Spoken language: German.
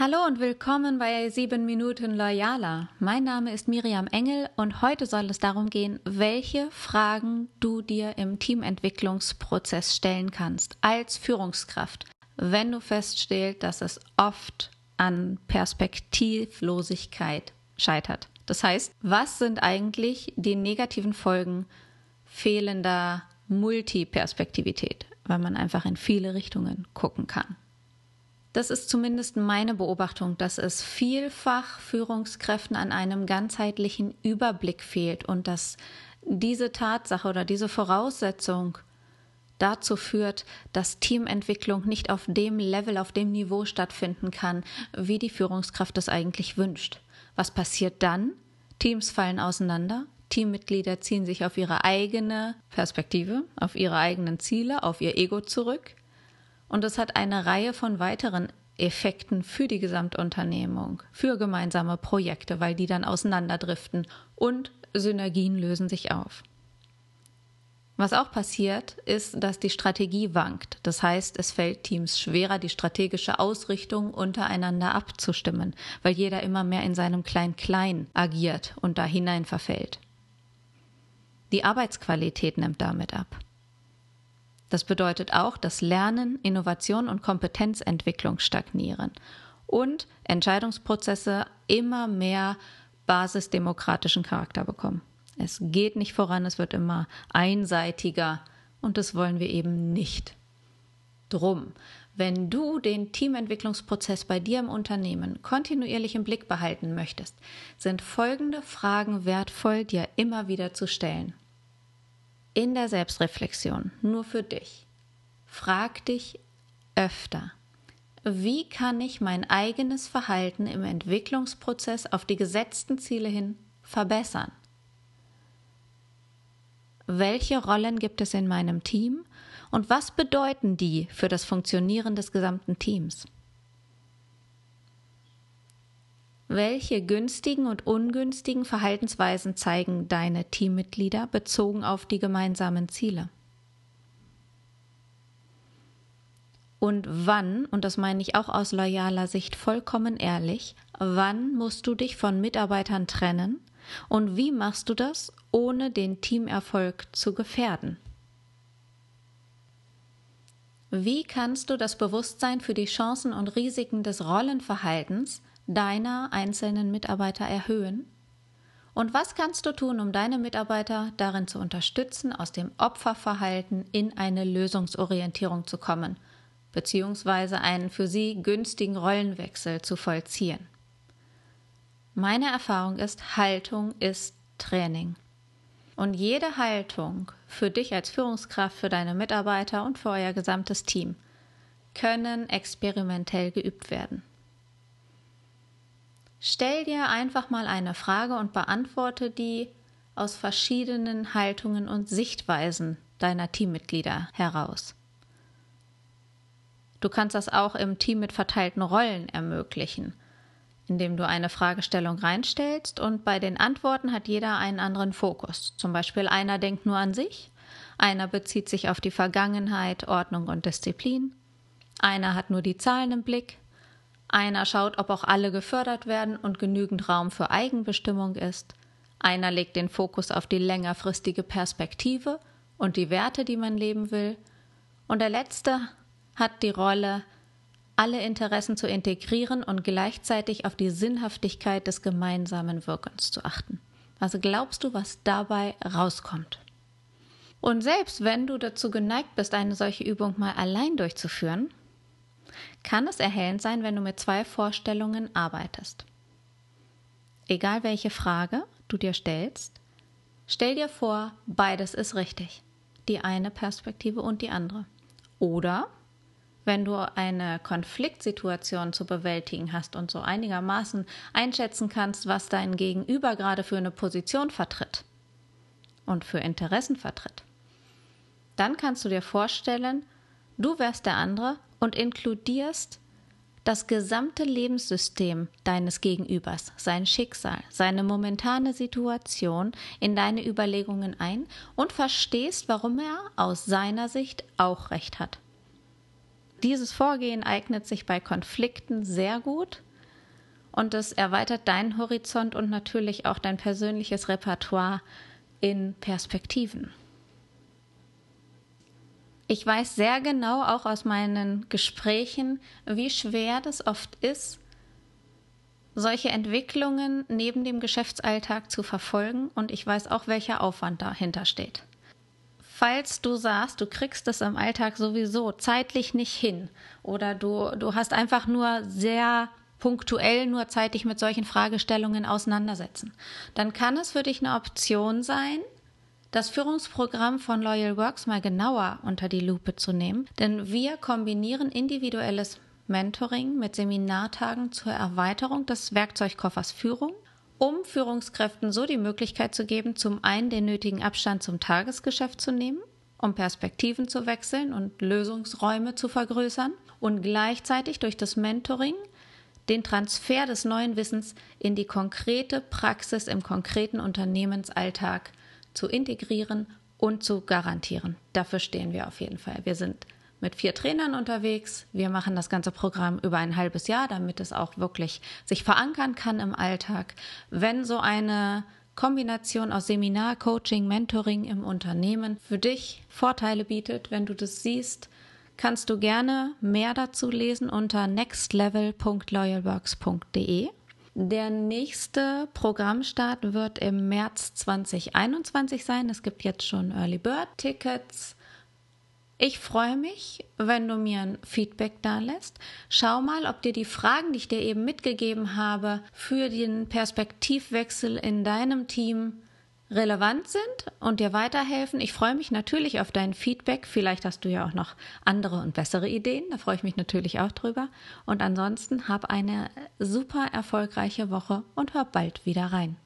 Hallo und willkommen bei 7 Minuten Loyaler. Mein Name ist Miriam Engel und heute soll es darum gehen, welche Fragen du dir im Teamentwicklungsprozess stellen kannst als Führungskraft, wenn du feststellst, dass es oft an Perspektivlosigkeit scheitert. Das heißt, was sind eigentlich die negativen Folgen fehlender Multiperspektivität, weil man einfach in viele Richtungen gucken kann? Das ist zumindest meine Beobachtung, dass es vielfach Führungskräften an einem ganzheitlichen Überblick fehlt und dass diese Tatsache oder diese Voraussetzung dazu führt, dass Teamentwicklung nicht auf dem Level, auf dem Niveau stattfinden kann, wie die Führungskraft es eigentlich wünscht. Was passiert dann? Teams fallen auseinander, Teammitglieder ziehen sich auf ihre eigene Perspektive, auf ihre eigenen Ziele, auf ihr Ego zurück und es hat eine Reihe von weiteren Effekten für die Gesamtunternehmung, für gemeinsame Projekte, weil die dann auseinanderdriften und Synergien lösen sich auf. Was auch passiert, ist, dass die Strategie wankt. Das heißt, es fällt Teams schwerer, die strategische Ausrichtung untereinander abzustimmen, weil jeder immer mehr in seinem Klein-Klein agiert und da hinein verfällt. Die Arbeitsqualität nimmt damit ab. Das bedeutet auch, dass Lernen, Innovation und Kompetenzentwicklung stagnieren und Entscheidungsprozesse immer mehr basisdemokratischen Charakter bekommen. Es geht nicht voran, es wird immer einseitiger und das wollen wir eben nicht. Drum, wenn du den Teamentwicklungsprozess bei dir im Unternehmen kontinuierlich im Blick behalten möchtest, sind folgende Fragen wertvoll, dir immer wieder zu stellen in der Selbstreflexion, nur für dich, frag dich öfter, wie kann ich mein eigenes Verhalten im Entwicklungsprozess auf die gesetzten Ziele hin verbessern? Welche Rollen gibt es in meinem Team und was bedeuten die für das Funktionieren des gesamten Teams? Welche günstigen und ungünstigen Verhaltensweisen zeigen deine Teammitglieder bezogen auf die gemeinsamen Ziele? Und wann, und das meine ich auch aus loyaler Sicht vollkommen ehrlich, wann musst du dich von Mitarbeitern trennen und wie machst du das, ohne den Teamerfolg zu gefährden? Wie kannst du das Bewusstsein für die Chancen und Risiken des Rollenverhaltens deiner einzelnen Mitarbeiter erhöhen? Und was kannst du tun, um deine Mitarbeiter darin zu unterstützen, aus dem Opferverhalten in eine Lösungsorientierung zu kommen, beziehungsweise einen für sie günstigen Rollenwechsel zu vollziehen? Meine Erfahrung ist, Haltung ist Training. Und jede Haltung für dich als Führungskraft, für deine Mitarbeiter und für euer gesamtes Team können experimentell geübt werden. Stell dir einfach mal eine Frage und beantworte die aus verschiedenen Haltungen und Sichtweisen deiner Teammitglieder heraus. Du kannst das auch im Team mit verteilten Rollen ermöglichen, indem du eine Fragestellung reinstellst und bei den Antworten hat jeder einen anderen Fokus. Zum Beispiel einer denkt nur an sich, einer bezieht sich auf die Vergangenheit, Ordnung und Disziplin, einer hat nur die Zahlen im Blick, einer schaut, ob auch alle gefördert werden und genügend Raum für Eigenbestimmung ist. Einer legt den Fokus auf die längerfristige Perspektive und die Werte, die man leben will. Und der letzte hat die Rolle, alle Interessen zu integrieren und gleichzeitig auf die Sinnhaftigkeit des gemeinsamen Wirkens zu achten. Also glaubst du, was dabei rauskommt? Und selbst wenn du dazu geneigt bist, eine solche Übung mal allein durchzuführen, kann es erhellend sein, wenn du mit zwei Vorstellungen arbeitest. Egal welche Frage du dir stellst, stell dir vor, beides ist richtig. Die eine Perspektive und die andere. Oder wenn du eine Konfliktsituation zu bewältigen hast und so einigermaßen einschätzen kannst, was dein Gegenüber gerade für eine Position vertritt und für Interessen vertritt, dann kannst du dir vorstellen, du wärst der andere und inkludierst das gesamte Lebenssystem deines Gegenübers, sein Schicksal, seine momentane Situation in deine Überlegungen ein und verstehst, warum er aus seiner Sicht auch recht hat. Dieses Vorgehen eignet sich bei Konflikten sehr gut, und es erweitert deinen Horizont und natürlich auch dein persönliches Repertoire in Perspektiven. Ich weiß sehr genau auch aus meinen Gesprächen, wie schwer das oft ist, solche Entwicklungen neben dem Geschäftsalltag zu verfolgen und ich weiß auch, welcher Aufwand dahinter steht. Falls du sagst, du kriegst es im Alltag sowieso zeitlich nicht hin oder du, du hast einfach nur sehr punktuell nur Zeit, dich mit solchen Fragestellungen auseinandersetzen, dann kann es für dich eine Option sein, das Führungsprogramm von Loyal Works mal genauer unter die Lupe zu nehmen, denn wir kombinieren individuelles Mentoring mit Seminartagen zur Erweiterung des Werkzeugkoffers Führung, um Führungskräften so die Möglichkeit zu geben, zum einen den nötigen Abstand zum Tagesgeschäft zu nehmen, um Perspektiven zu wechseln und Lösungsräume zu vergrößern und gleichzeitig durch das Mentoring den Transfer des neuen Wissens in die konkrete Praxis im konkreten Unternehmensalltag zu integrieren und zu garantieren. Dafür stehen wir auf jeden Fall. Wir sind mit vier Trainern unterwegs. Wir machen das ganze Programm über ein halbes Jahr, damit es auch wirklich sich verankern kann im Alltag. Wenn so eine Kombination aus Seminar, Coaching, Mentoring im Unternehmen für dich Vorteile bietet, wenn du das siehst, kannst du gerne mehr dazu lesen unter nextlevel.loyalworks.de. Der nächste Programmstart wird im März 2021 sein. Es gibt jetzt schon Early Bird Tickets ich freue mich, wenn du mir ein Feedback da lässt. Schau mal, ob dir die Fragen, die ich dir eben mitgegeben habe, für den Perspektivwechsel in deinem Team relevant sind und dir weiterhelfen. Ich freue mich natürlich auf dein Feedback. Vielleicht hast du ja auch noch andere und bessere Ideen. Da freue ich mich natürlich auch drüber. Und ansonsten hab eine super erfolgreiche Woche und hör bald wieder rein.